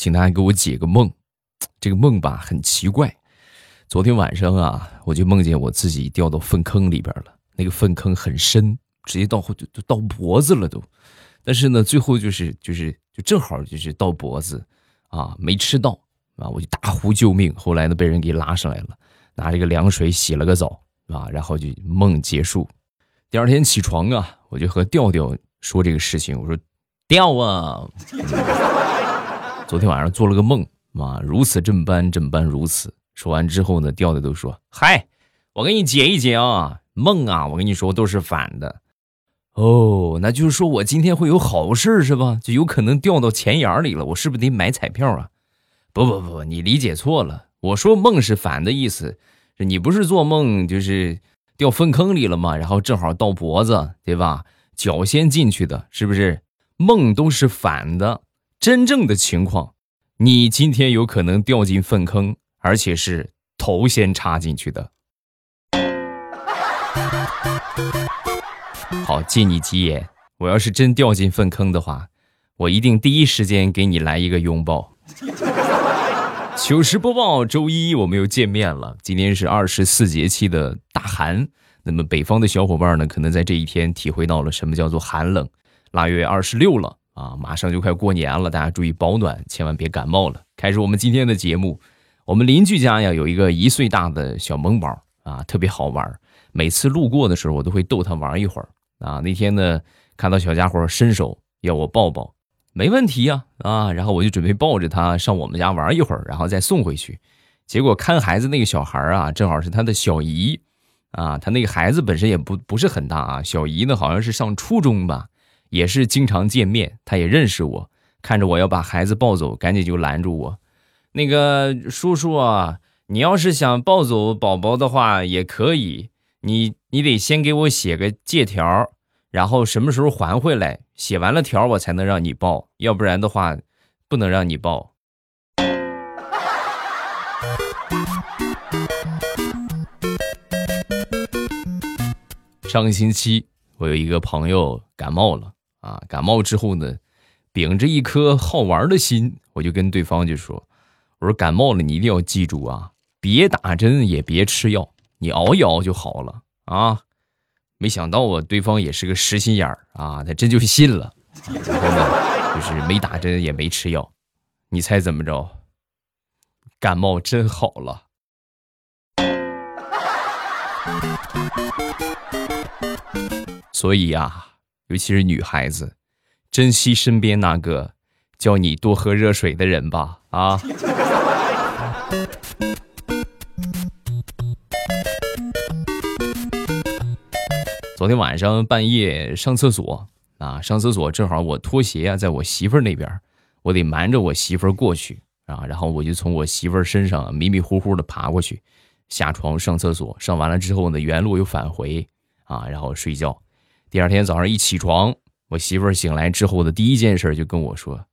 请大家给我解个梦。这个梦吧很奇怪，昨天晚上啊，我就梦见我自己掉到粪坑里边了。那个粪坑很深，直接到就就到脖子了都。但是呢，最后就是就是就正好就是到脖子，啊，没吃到啊，我就大呼救命。后来呢，被人给拉上来了，拿这个凉水洗了个澡啊，然后就梦结束。第二天起床啊，我就和调调说这个事情，我说：“调啊，昨天晚上做了个梦。”妈，如此这般，这般如此。说完之后呢，调调都说：“嗨，我给你解一解啊，梦啊，我跟你说都是反的。哦，那就是说我今天会有好事是吧？就有可能掉到钱眼里了。我是不是得买彩票啊？不不不，你理解错了。我说梦是反的意思，你不是做梦就是掉粪坑里了吗？然后正好到脖子，对吧？脚先进去的，是不是？梦都是反的，真正的情况。”你今天有可能掉进粪坑，而且是头先插进去的。好，借你吉言，我要是真掉进粪坑的话，我一定第一时间给你来一个拥抱。糗事播报，周一我们又见面了。今天是二十四节气的大寒，那么北方的小伙伴呢，可能在这一天体会到了什么叫做寒冷。腊月二十六了。啊，马上就快过年了，大家注意保暖，千万别感冒了。开始我们今天的节目，我们邻居家呀有一个一岁大的小萌宝啊，特别好玩。每次路过的时候，我都会逗他玩一会儿啊。那天呢，看到小家伙伸手要我抱抱，没问题呀啊，然后我就准备抱着他上我们家玩一会儿，然后再送回去。结果看孩子那个小孩啊，正好是他的小姨啊，他那个孩子本身也不不是很大啊，小姨呢好像是上初中吧。也是经常见面，他也认识我，看着我要把孩子抱走，赶紧就拦住我。那个叔叔啊，你要是想抱走宝宝的话，也可以，你你得先给我写个借条，然后什么时候还回来，写完了条我才能让你抱，要不然的话，不能让你抱。上个星期我有一个朋友感冒了。啊，感冒之后呢，秉着一颗好玩的心，我就跟对方就说：“我说感冒了，你一定要记住啊，别打针也别吃药，你熬一熬就好了啊。”没想到啊，对方也是个实心眼儿啊，他真就信了，然后呢，就是没打针也没吃药，你猜怎么着？感冒真好了。所以呀。尤其是女孩子，珍惜身边那个叫你多喝热水的人吧！啊！昨天晚上半夜上厕所啊，上厕所正好我拖鞋啊在我媳妇儿那边，我得瞒着我媳妇儿过去啊，然后我就从我媳妇儿身上迷迷糊糊的爬过去，下床上厕所，上完了之后呢，原路又返回啊，然后睡觉。第二天早上一起床，我媳妇儿醒来之后的第一件事就跟我说：“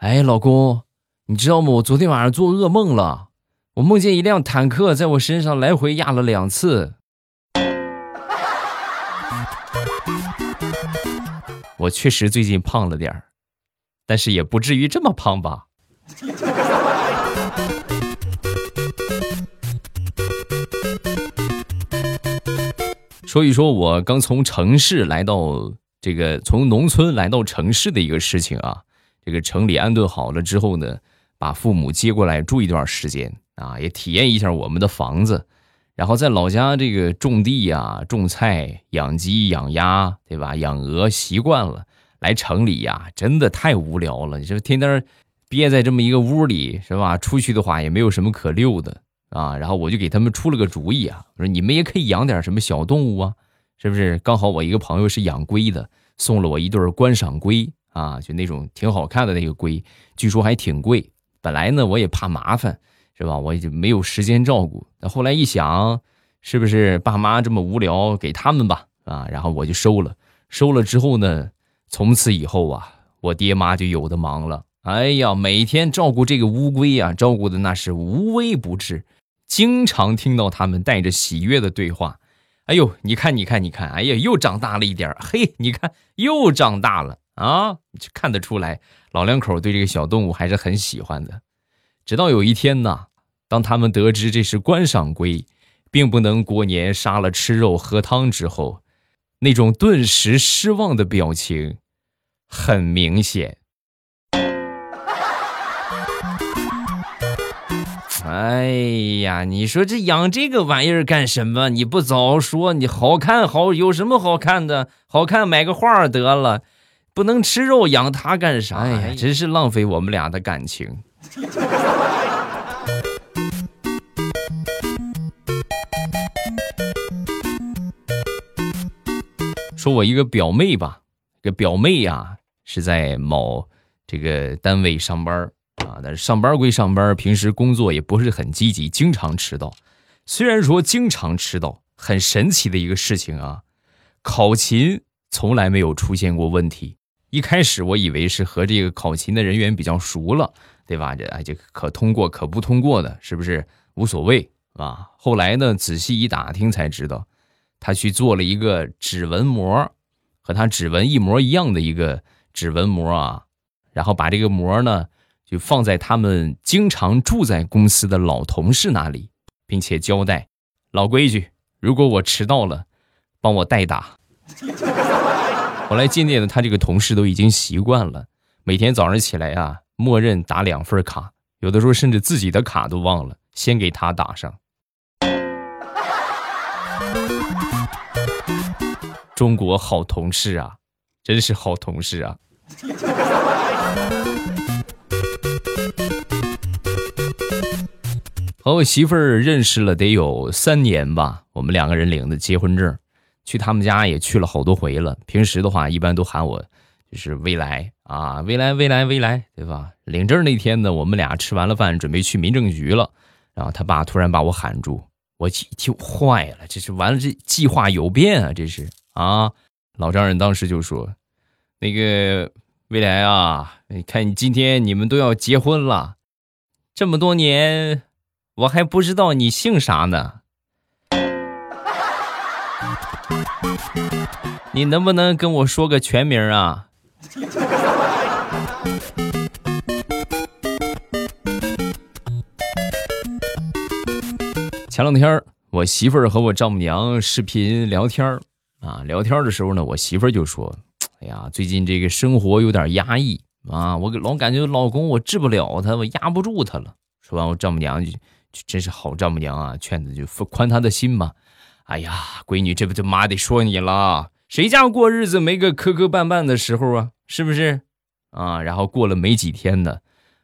哎，老公，你知道吗？我昨天晚上做噩梦了，我梦见一辆坦克在我身上来回压了两次。我确实最近胖了点儿，但是也不至于这么胖吧。”说一说，我刚从城市来到这个，从农村来到城市的一个事情啊。这个城里安顿好了之后呢，把父母接过来住一段时间啊，也体验一下我们的房子。然后在老家这个种地呀、种菜、养鸡、养鸭，对吧？养鹅习惯了，来城里呀，真的太无聊了。你说天天憋在这么一个屋里，是吧？出去的话也没有什么可溜的。啊，然后我就给他们出了个主意啊，我说你们也可以养点什么小动物啊，是不是？刚好我一个朋友是养龟的，送了我一对观赏龟啊，就那种挺好看的那个龟，据说还挺贵。本来呢我也怕麻烦，是吧？我也没有时间照顾。那后来一想，是不是爸妈这么无聊，给他们吧啊？然后我就收了。收了之后呢，从此以后啊，我爹妈就有的忙了。哎呀，每天照顾这个乌龟啊，照顾的那是无微不至。经常听到他们带着喜悦的对话，哎呦，你看，你看，你看，哎呀，又长大了一点嘿，你看又长大了啊，看得出来，老两口对这个小动物还是很喜欢的。直到有一天呢，当他们得知这是观赏龟，并不能过年杀了吃肉喝汤之后，那种顿时失望的表情很明显。哎呀，你说这养这个玩意儿干什么？你不早说，你好看好有什么好看的？好看买个画得了，不能吃肉养它干啥？哎呀，真是浪费我们俩的感情。说我一个表妹吧，这个表妹呀是在某这个单位上班。啊，但是上班归上班，平时工作也不是很积极，经常迟到。虽然说经常迟到，很神奇的一个事情啊，考勤从来没有出现过问题。一开始我以为是和这个考勤的人员比较熟了，对吧？这哎，这可通过可不通过的，是不是无所谓啊？后来呢，仔细一打听才知道，他去做了一个指纹膜，和他指纹一模一样的一个指纹膜啊，然后把这个膜呢。就放在他们经常住在公司的老同事那里，并且交代：老规矩，如果我迟到了，帮我代打。后来渐渐的，他这个同事都已经习惯了，每天早上起来啊，默认打两份卡，有的时候甚至自己的卡都忘了，先给他打上。中国好同事啊，真是好同事啊！和我媳妇儿认识了得有三年吧，我们两个人领的结婚证，去他们家也去了好多回了。平时的话，一般都喊我就是未来啊，未来，未来，未来，对吧？领证那天呢，我们俩吃完了饭，准备去民政局了，然后他爸突然把我喊住，我一听坏了，这是完了，这计划有变啊，这是啊！老丈人当时就说：“那个未来啊，你看你今天你们都要结婚了，这么多年。”我还不知道你姓啥呢，你能不能跟我说个全名啊？前两天我媳妇儿和我丈母娘视频聊天啊，聊天的时候呢，我媳妇儿就说：“哎呀，最近这个生活有点压抑啊，我老感觉老公我治不了他，我压不住他了。”说完，我丈母娘就。真是好丈母娘啊，劝子就宽他的心嘛。哎呀，闺女，这不就妈得说你了？谁家过日子没个磕磕绊绊的时候啊？是不是？啊，然后过了没几天呢，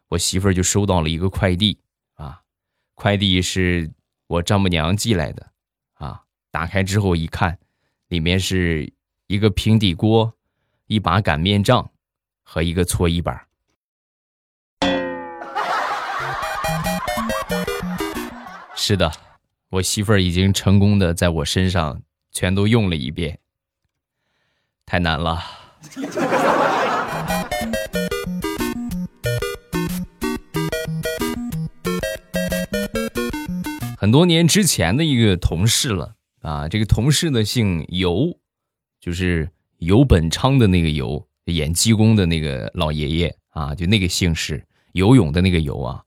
我媳妇儿就收到了一个快递啊，快递是我丈母娘寄来的啊。打开之后一看，里面是一个平底锅、一把擀面杖和一个搓衣板。是的，我媳妇儿已经成功的在我身上全都用了一遍，太难了。很多年之前的一个同事了啊，这个同事呢姓尤，就是尤本昌的那个尤，演济公的那个老爷爷啊，就那个姓氏，游泳的那个游啊。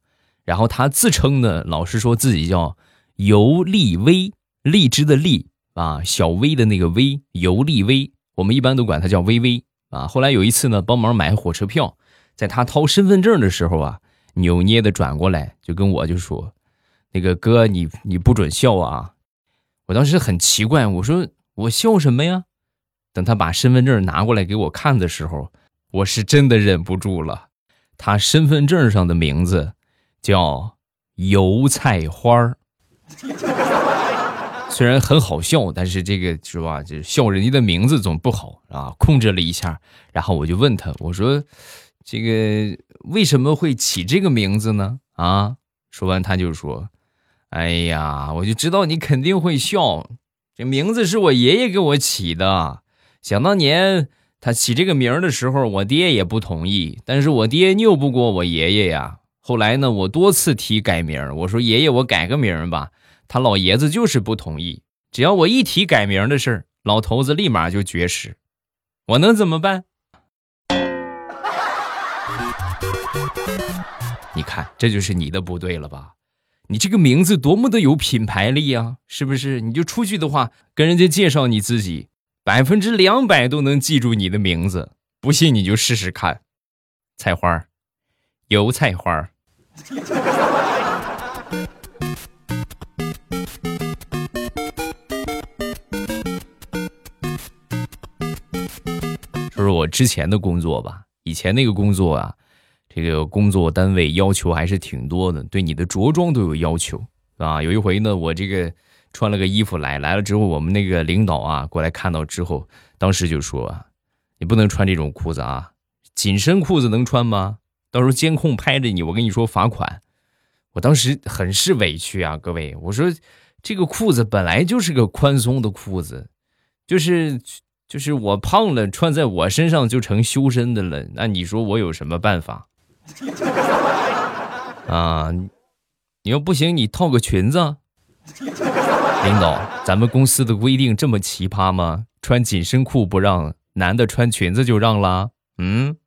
然后他自称呢，老师说自己叫尤立威，荔枝的荔啊，小薇的那个薇，尤立威，我们一般都管他叫微微啊。后来有一次呢，帮忙买火车票，在他掏身份证的时候啊，扭捏的转过来就跟我就说：“那个哥，你你不准笑啊！”我当时很奇怪，我说：“我笑什么呀？”等他把身份证拿过来给我看的时候，我是真的忍不住了，他身份证上的名字。叫油菜花儿，虽然很好笑，但是这个是吧？就笑人家的名字总不好啊。控制了一下，然后我就问他，我说：“这个为什么会起这个名字呢？”啊，说完他就说：“哎呀，我就知道你肯定会笑，这名字是我爷爷给我起的。想当年他起这个名儿的时候，我爹也不同意，但是我爹拗不过我爷爷呀。”后来呢，我多次提改名我说爷爷，我改个名吧。他老爷子就是不同意。只要我一提改名的事儿，老头子立马就绝食。我能怎么办？你看，这就是你的不对了吧？你这个名字多么的有品牌力啊，是不是？你就出去的话，跟人家介绍你自己，百分之两百都能记住你的名字。不信你就试试看，菜花油菜花 说说我之前的工作吧，以前那个工作啊。这个工作单位要求还是挺多的，对你的着装都有要求啊。有一回呢，我这个穿了个衣服来，来了之后，我们那个领导啊过来看到之后，当时就说：“你不能穿这种裤子啊，紧身裤子能穿吗？到时候监控拍着你，我跟你说罚款。”我当时很是委屈啊，各位，我说这个裤子本来就是个宽松的裤子，就是就是我胖了，穿在我身上就成修身的了，那你说我有什么办法？啊，你要不行，你套个裙子。领导，咱们公司的规定这么奇葩吗？穿紧身裤不让，男的穿裙子就让啦？嗯。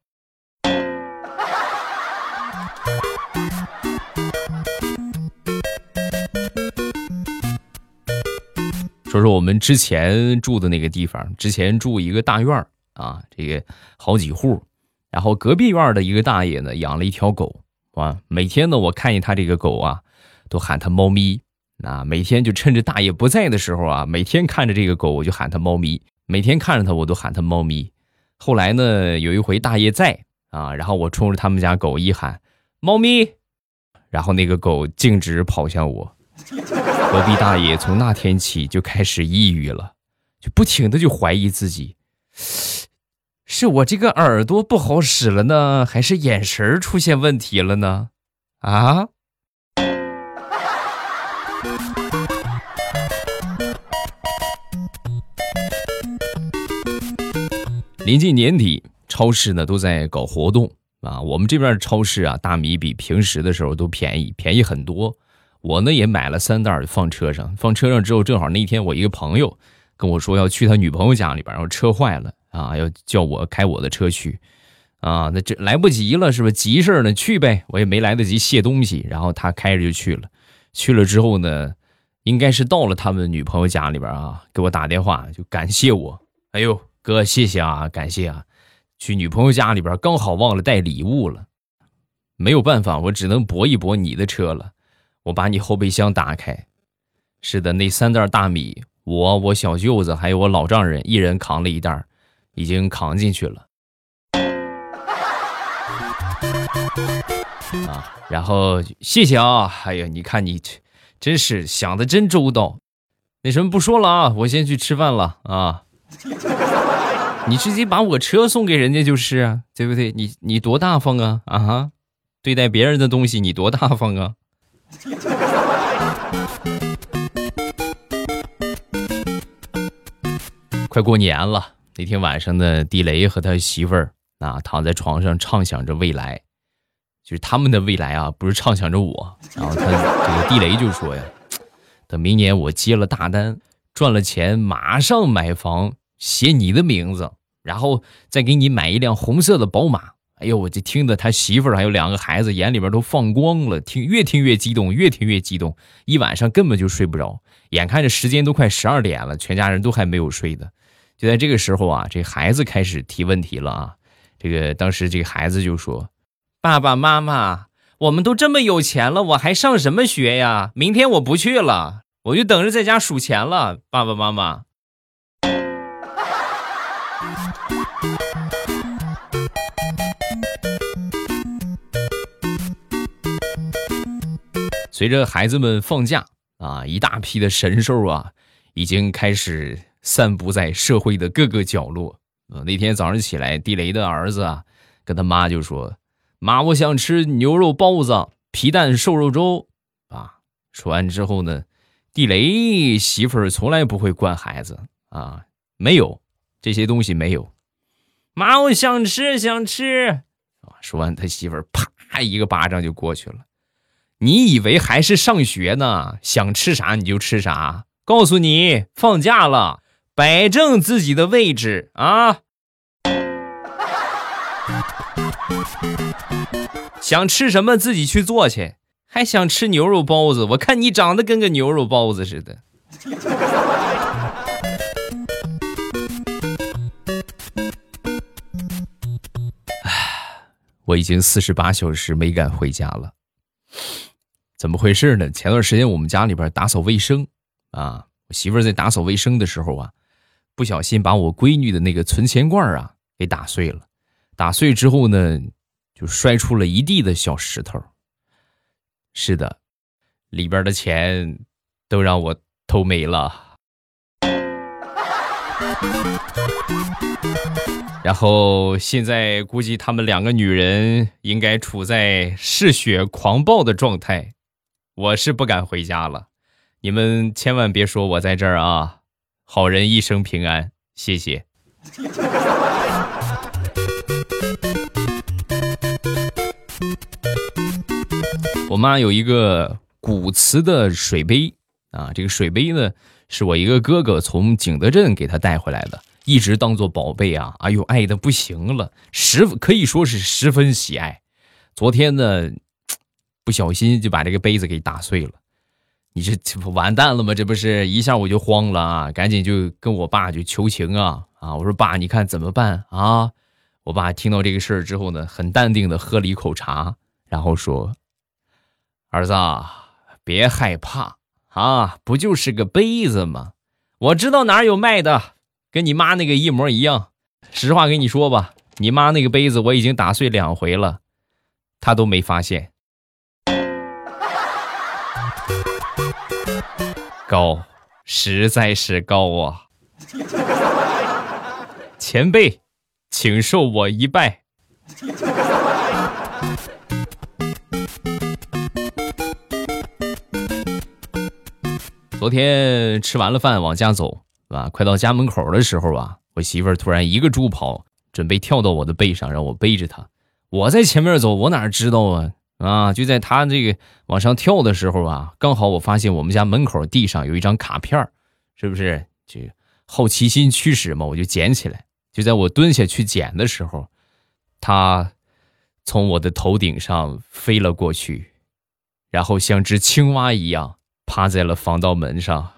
说说我们之前住的那个地方，之前住一个大院儿啊，这个好几户。然后隔壁院的一个大爷呢，养了一条狗，啊，每天呢，我看见他这个狗啊，都喊他猫咪，啊，每天就趁着大爷不在的时候啊，每天看着这个狗，我就喊他猫咪，每天看着他，我都喊他猫咪。后来呢，有一回大爷在啊，然后我冲着他们家狗一喊猫咪，然后那个狗径直跑向我。隔壁大爷从那天起就开始抑郁了，就不停的就怀疑自己。是我这个耳朵不好使了呢，还是眼神出现问题了呢？啊！临近年底，超市呢都在搞活动啊。我们这边超市啊，大米比平时的时候都便宜，便宜很多。我呢也买了三袋放车上，放车上之后，正好那天我一个朋友跟我说要去他女朋友家里边，然后车坏了。啊，要叫我开我的车去，啊，那这来不及了，是不是急事呢？去呗，我也没来得及卸东西，然后他开着就去了。去了之后呢，应该是到了他们女朋友家里边啊，给我打电话就感谢我。哎呦，哥，谢谢啊，感谢啊。去女朋友家里边刚好忘了带礼物了，没有办法，我只能搏一搏你的车了。我把你后备箱打开，是的，那三袋大米，我、我小舅子还有我老丈人一人扛了一袋。已经扛进去了啊！然后谢谢啊！哎呀，你看你，真是想的真周到。那什么不说了啊，我先去吃饭了啊！你直接把我车送给人家就是啊，对不对？你你多大方啊啊哈！对待别人的东西你多大方啊！快过年了。那天晚上呢，地雷和他媳妇儿啊躺在床上畅想着未来，就是他们的未来啊，不是畅想着我。然后他这个地雷就说呀：“等明年我接了大单，赚了钱，马上买房，写你的名字，然后再给你买一辆红色的宝马。”哎呦，我这听得他媳妇儿还有两个孩子眼里边都放光了，听越听越激动，越听越激动，一晚上根本就睡不着。眼看着时间都快十二点了，全家人都还没有睡的。就在这个时候啊，这孩子开始提问题了啊！这个当时这个孩子就说：“爸爸妈妈，我们都这么有钱了，我还上什么学呀？明天我不去了，我就等着在家数钱了。”爸爸妈妈。随着孩子们放假啊，一大批的神兽啊，已经开始。散布在社会的各个角落。啊，那天早上起来，地雷的儿子啊，跟他妈就说：“妈，我想吃牛肉包子、皮蛋瘦肉粥。”啊，说完之后呢，地雷媳妇儿从来不会惯孩子啊，没有这些东西没有。妈，我想吃，想吃。啊，说完他媳妇儿啪一个巴掌就过去了。你以为还是上学呢？想吃啥你就吃啥。告诉你，放假了。摆正自己的位置啊！想吃什么自己去做去，还想吃牛肉包子？我看你长得跟个牛肉包子似的。唉，我已经四十八小时没敢回家了。怎么回事呢？前段时间我们家里边打扫卫生啊，我媳妇儿在打扫卫生的时候啊，不小心把我闺女的那个存钱罐啊给打碎了。打碎之后呢，就摔出了一地的小石头。是的，里边的钱都让我偷没了。然后现在估计他们两个女人应该处在嗜血狂暴的状态，我是不敢回家了。你们千万别说我在这儿啊！好人一生平安，谢谢。我妈有一个古瓷的水杯啊，这个水杯呢是我一个哥哥从景德镇给她带回来的。一直当做宝贝啊！哎呦，爱的不行了，十可以说是十分喜爱。昨天呢，不小心就把这个杯子给打碎了。你这这不完蛋了吗？这不是一下我就慌了啊！赶紧就跟我爸就求情啊啊！我说爸，你看怎么办啊？我爸听到这个事儿之后呢，很淡定的喝了一口茶，然后说：“儿子，别害怕啊，不就是个杯子吗？我知道哪有卖的。”跟你妈那个一模一样，实话跟你说吧，你妈那个杯子我已经打碎两回了，她都没发现。高，实在是高啊！前辈，请受我一拜。昨天吃完了饭往家走。吧？快到家门口的时候啊，我媳妇儿突然一个猪跑，准备跳到我的背上，让我背着她。我在前面走，我哪知道啊？啊！就在他这个往上跳的时候啊，刚好我发现我们家门口地上有一张卡片是不是？就好奇心驱使嘛，我就捡起来。就在我蹲下去捡的时候，他从我的头顶上飞了过去，然后像只青蛙一样趴在了防盗门上。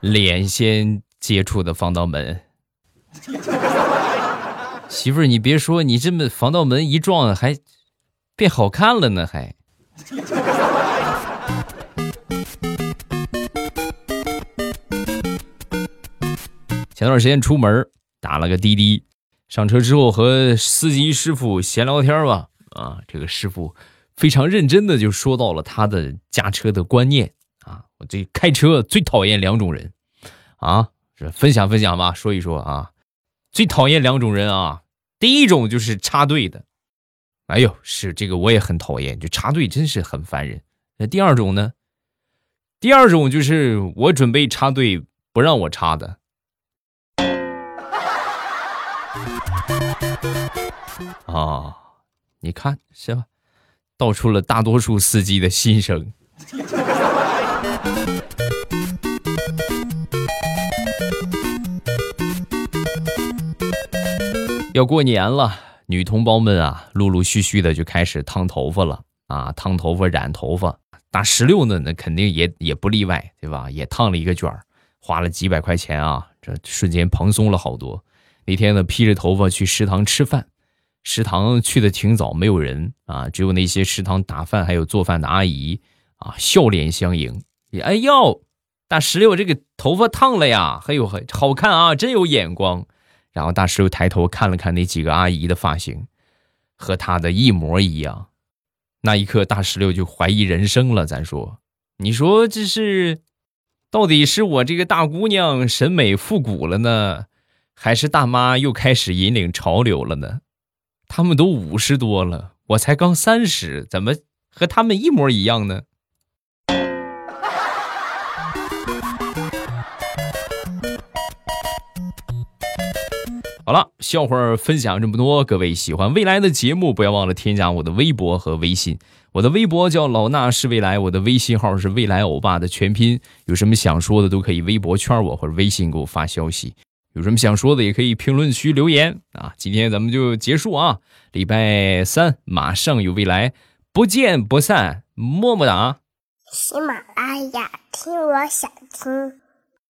脸先接触的防盗门，媳妇儿，你别说，你这么防盗门一撞，还变好看了呢，还。前段时间出门打了个滴滴，上车之后和司机师傅闲聊天吧，啊，这个师傅非常认真的就说到了他的驾车的观念啊。我这开车最讨厌两种人，啊，是分享分享吧，说一说啊，最讨厌两种人啊，第一种就是插队的，哎呦，是这个我也很讨厌，就插队真是很烦人。那第二种呢？第二种就是我准备插队不让我插的，啊，你看是吧？道出了大多数司机的心声。要过年了，女同胞们啊，陆陆续续的就开始烫头发了啊，烫头发、染头发。大石榴呢，那肯定也也不例外，对吧？也烫了一个卷儿，花了几百块钱啊，这瞬间蓬松了好多。那天呢，披着头发去食堂吃饭，食堂去的挺早，没有人啊，只有那些食堂打饭还有做饭的阿姨啊，笑脸相迎。哎呦，大石榴这个头发烫了呀，哎呦，好看啊，真有眼光。然后大石榴抬头看了看那几个阿姨的发型，和他的一模一样。那一刻，大石榴就怀疑人生了。咱说，你说这是，到底是我这个大姑娘审美复古了呢，还是大妈又开始引领潮流了呢？他们都五十多了，我才刚三十，怎么和他们一模一样呢？好了，笑话分享这么多，各位喜欢未来的节目，不要忘了添加我的微博和微信。我的微博叫老衲是未来，我的微信号是未来欧巴的全拼。有什么想说的，都可以微博圈我或者微信给我发消息。有什么想说的，也可以评论区留言啊。今天咱们就结束啊，礼拜三马上有未来，不见不散，么么哒。喜马拉雅，听我想听。